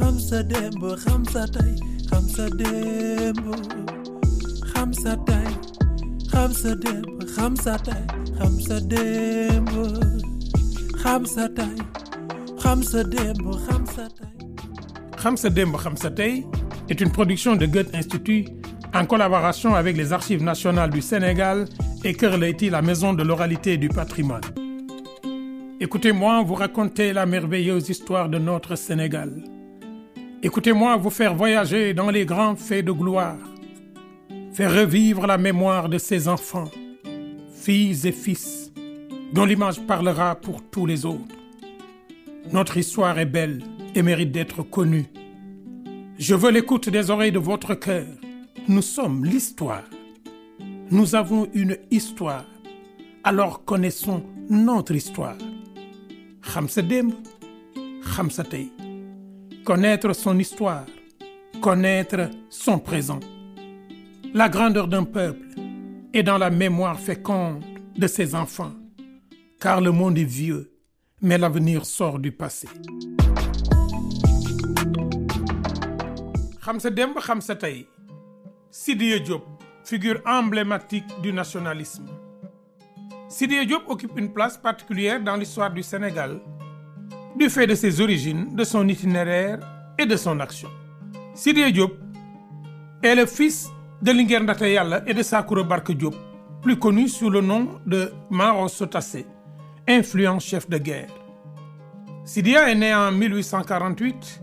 Hamza Dembo, Hamza Tay, Hamza Dembo, Hamza Tay, Hamza Dembo, Hamza Tay, Hamza Dembo, Hamza Tay, Hamza Dembo, Hamza Tay. Hamza Dembo, Hamza Tay est une production de Goethe Institut en collaboration avec les Archives nationales du Sénégal et Leyti, la maison de l'oralité et du patrimoine. Écoutez-moi vous raconter la merveilleuse histoire de notre Sénégal. Écoutez-moi vous faire voyager dans les grands faits de gloire, faire revivre la mémoire de ces enfants, filles et fils, dont l'image parlera pour tous les autres. Notre histoire est belle et mérite d'être connue. Je veux l'écoute des oreilles de votre cœur. Nous sommes l'histoire. Nous avons une histoire. Alors connaissons notre histoire. xam sa connaître son histoire connaître son présent. La grandeur d'un peuple est dans la mémoire féconde de ses enfants car le monde est vieux mais l'avenir sort du passé. Xam sa démb xam sa tey. Sidiya Diop figure emblématique du nationalisme. Sidiya Diop occupe une place particulière dans l'histoire du Sénégal du fait de ses origines, de son itinéraire et de son action. Sidiya Diop est le fils de Linguère Yalla et de Sakoura Barka Diop, plus connu sous le nom de Maro Sotassé, influent chef de guerre. Sidiya est né en 1848.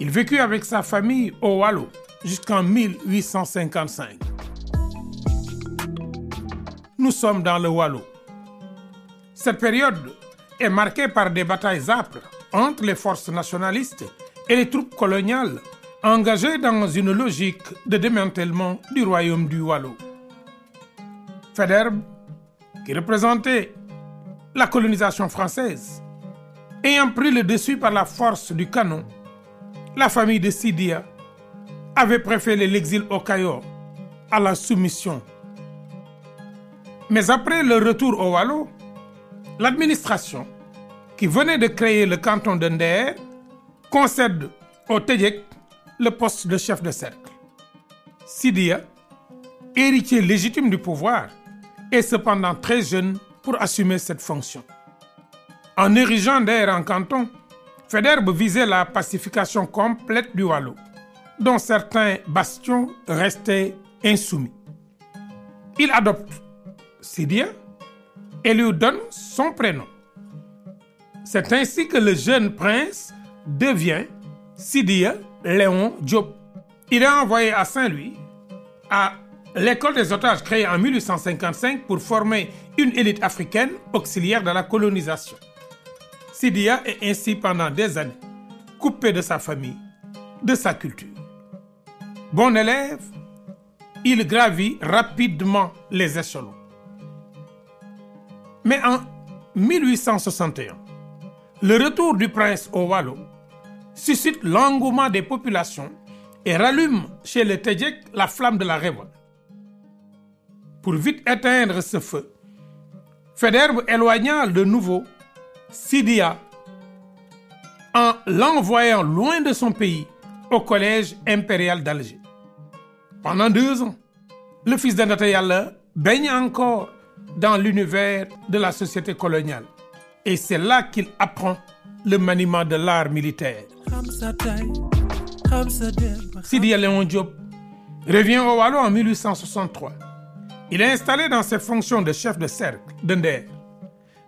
Il vécut avec sa famille au Waalo jusqu'en 1855. Nous sommes dans le Waalo. Cette période est marquée par des batailles âpres entre les forces nationalistes et les troupes coloniales engagées dans une logique de démantèlement du royaume du Waalo. Faidherbe, qui représentait la colonisation française, ayant pris le dessus par la force du canon, la famille de Sidiya avait préféré l'exil au Cayor à la soumission mais après le retour au Waalo, l'administration, qui venait de créer le canton de Nder, concède au Tédjek le poste de chef de cercle. Sidiya, héritier légitime du pouvoir, est cependant très jeune pour assumer cette fonction. En érigeant Nder en canton, Faidherbe visait la pacification complète du Waalo, dont certains bastions restaient insoumis. Il adopte Sidiya et lui donne son prénom. C'est ainsi que le jeune prince devient Sidiya Léon Diop. Il est envoyé à Saint-Louis, à l'école des otages créée en 1855 pour former une élite africaine auxiliaire de la colonisation. Sidiya est ainsi pendant des années coupé de sa famille, de sa culture. Bon élève, il gravit rapidement les échelons. Mais en 1861, le retour du prince au Waalo suscite l'engouement des populations et rallume chez les Tédjek la flamme de la révolte. Pour vite éteindre ce feu, Faidherbe éloigna de nouveau Sidiya en l'envoyant loin de son pays au collège impérial d'Alger. Pendant deux ans, le fils de Ndata Yalla baigne encore dans l'univers de la société coloniale. Et c'est là qu'il apprend le maniement de l'art militaire. Sidiya Léon Diop revient au Waalo en 1863. Il est installé dans ses fonctions de chef de cercle de Nder.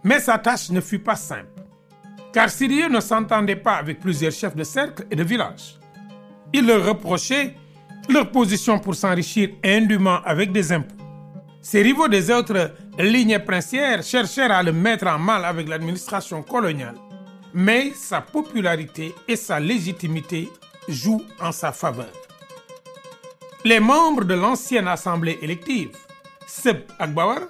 Mais sa tâche ne fut pas simple, car Sidiya ne s'entendait pas avec plusieurs chefs de cercle et de village. Il leur reprochait leur position pour s'enrichir indûment avec des impôts. Ses rivaux des autres lignées princières cherchèrent à le mettre en mal avec l'administration coloniale. Mais sa popularité et sa légitimité jouent en sa faveur. Les membres de l'ancienne assemblée élective, Seb ak Bawar,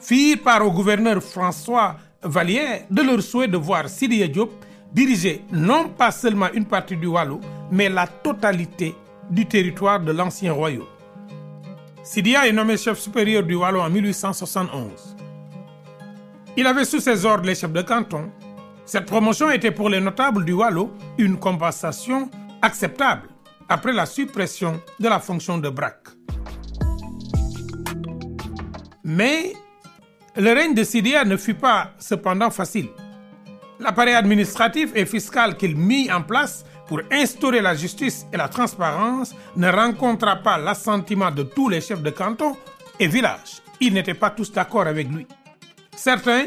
firent part au gouverneur François Vallière de leur souhait de voir Sidiya Diop diriger non pas seulement une partie du Waalo, mais la totalité du territoire de l'ancien royaume. Sidiya est nommé chef supérieur du Waalo en 1871. Il avait sous ses ordres les chefs de canton, Cette promotion était pour les notables du Wallo une compensation acceptable après la suppression de la fonction de braque. Mais le règne de Sidia ne fut pas cependant facile. L'appareil administratif et fiscal qu'il mit en place pour instaurer la justice et la transparence ne rencontra pas l'assentiment de tous les chefs de canton et villages. Ils n'étaient pas tous d'accord avec lui. Certains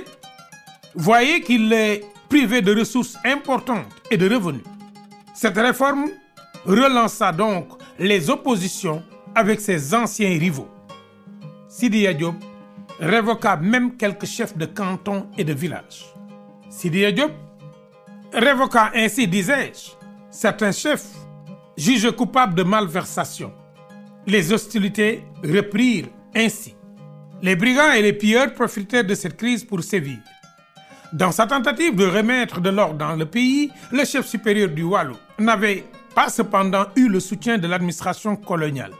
voyaient qu'il les privait de ressources importantes et de revenus. Cette réforme relança donc les oppositions avec ses anciens rivaux. Sidi Diop révoqua même quelques chefs de canton et de village. Sidi Diop révoqua ainsi, disais-je, certains chefs jugés coupables de malversation. Les hostilités reprirent ainsi. Les brigands et les pilleurs profitèrent de cette crise pour sévir. Dans sa tentative de remettre de l'ordre dans le pays, le chef supérieur du Wallo n'avait pas cependant eu le soutien de l'administration coloniale.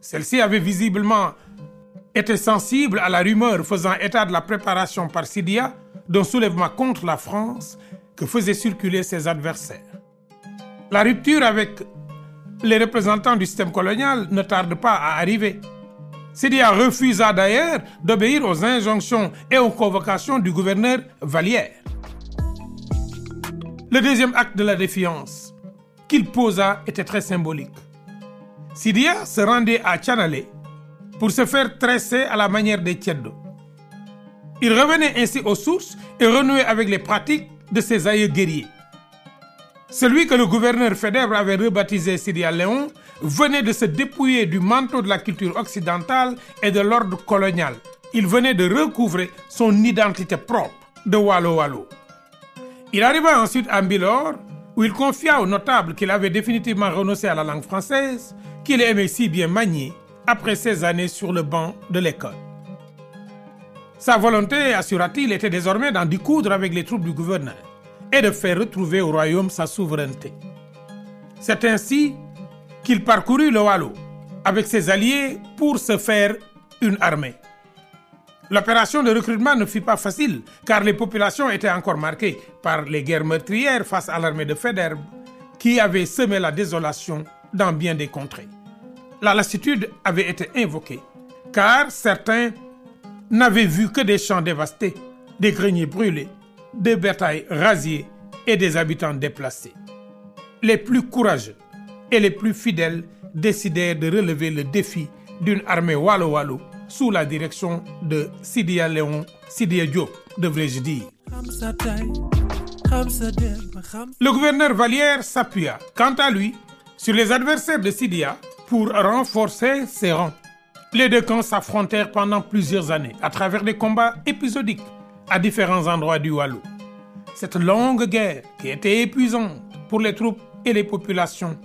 Celle-ci avait visiblement été sensible à la rumeur faisant état de la préparation par Sidia d'un soulèvement contre la France que faisaient circuler ses adversaires. La rupture avec les représentants du système colonial ne tarde pas à arriver. Sidia refusa d'ailleurs d'obéir aux injonctions et aux convocations du gouverneur Vallière. Le deuxième acte de la défiance qu'il posa était très symbolique. Sidia se rendait à Tchanalé pour se faire tresser à la manière des Tcheddo. Il revenait ainsi aux sources et renouait avec les pratiques de ses aïeux guerriers. Celui que le gouverneur Fédèbre avait rebaptisé Sidia Léon venait de se dépouiller du manteau de la culture occidentale et de l'ordre colonial. Il venait de recouvrer son identité propre de Wallo Wallo. Il arriva ensuite à Mbilor, où il confia aux notables qu'il avait définitivement renoncé à la langue française, qu'il aimait si bien manier après ses années sur le banc de l'école. Sa volonté, assura-t-il, était désormais d'en découdre avec les troupes du gouverneur et de faire retrouver au royaume sa souveraineté. C'est ainsi qu'il parcourut le Wallo avec ses alliés pour se faire une armée. L'opération de recrutement ne fut pas facile car les populations étaient encore marquées par les guerres meurtrières face à l'armée de Fédère qui avait semé la désolation dans bien des contrées. La lassitude avait été invoquée car certains n'avaient vu que des champs dévastés, des greniers brûlés, des bétails rasiés et des habitants déplacés. Les plus courageux et les plus fidèles décidèrent de relever le défi d'une armée wallo-wallo sous la direction de Sidia Léon, Sidia Diop, devrais-je dire. Le gouverneur Vallière s'appuya, quant à lui, sur les adversaires de Sidia pour renforcer ses rangs. Les deux camps s'affrontèrent pendant plusieurs années à travers des combats épisodiques à différents endroits du Wallo. Cette longue guerre, qui était épuisante pour les troupes et les populations,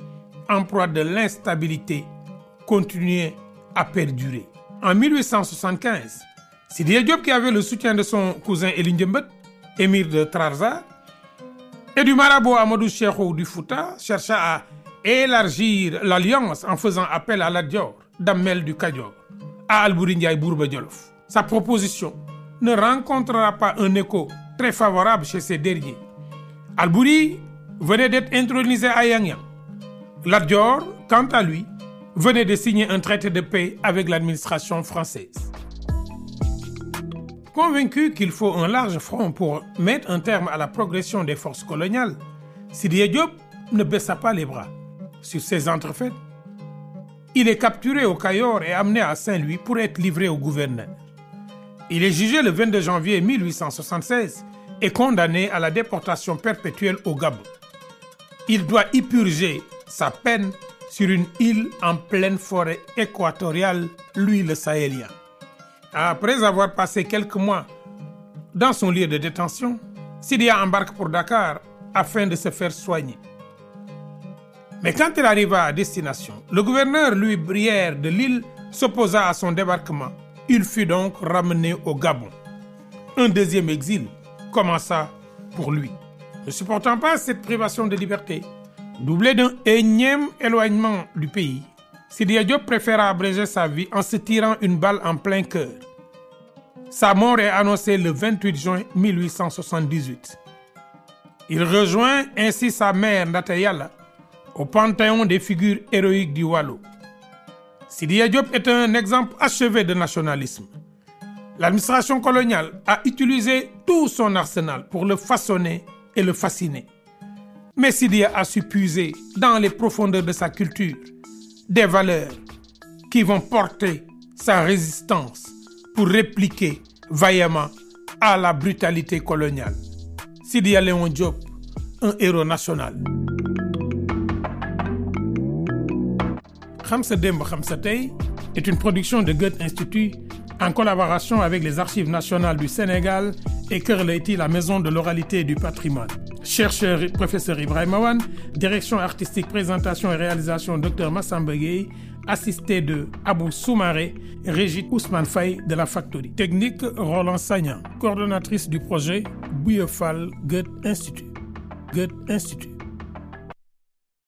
en proie de l'instabilité, continuait à perdurer. En 1875, Sidi Diop, qui avait le soutien de son cousin Ndiembet, émir de Trarza, et du marabout Amadou Cheikhou du Fouta, chercha à élargir l'alliance en faisant appel à la Dior, Damel du Kadior, à Albouri Bourba Djolof. Sa proposition ne rencontrera pas un écho très favorable chez ces derniers. Albouri venait d'être intronisé à Yang Lat Dior, quant à lui, venait de signer un traité de paix avec l'administration française. Convaincu qu'il faut un large front pour mettre un terme à la progression des forces coloniales, Sidi Diop ne baissa pas les bras sur ces entrefaites. Il est capturé au Cayor et amené à Saint-Louis pour être livré au gouverneur. Il est jugé le 22 janvier 1876 et condamné à la déportation perpétuelle au Gabon. Il doit y purger sa peine sur une île en pleine forêt équatoriale, lui le Sahélien. Après avoir passé quelques mois dans son lieu de détention, Sidia embarque pour Dakar afin de se faire soigner. Mais quand il arriva à destination, le gouverneur Louis Brière de Lille s'opposa à son débarquement. Il fut donc ramené au Gabon. Un deuxième exil commença pour lui. Ne supportant pas cette privation de liberté, doublé d'un énième éloignement du pays, Sidi Diop préféra abréger sa vie en se tirant une balle en plein cœur. Sa mort est annoncée le 28 juin 1878. Il rejoint ainsi sa mère Ndate Yalla au panthéon des figures héroïques du Waalo. Sidia Diop est un exemple achevé de nationalisme. L'administration coloniale a utilisé tout son arsenal pour le façonner et le fasciner. Mais Sidia a su puiser dans les profondeurs de sa culture des valeurs qui vont porter sa résistance pour répliquer vaillamment à la brutalité coloniale. Sidia Léon Diop, un héros national. Xam sa démb xam sa tey est une production de Goethe Institut en collaboration avec les Archives nationales du Sénégal et Kër la maison de l'oralité et du patrimoine. Chercheur professeur Ibrahima Wane, direction artistique, présentation et réalisation Dr Massamba assisté de Abou Soumaré, Régit Ousmane Faye de la Factory. Technique Roland Sagnan, coordonnatrice du projet Bouillefal Goethe Institut. Goethe Institut.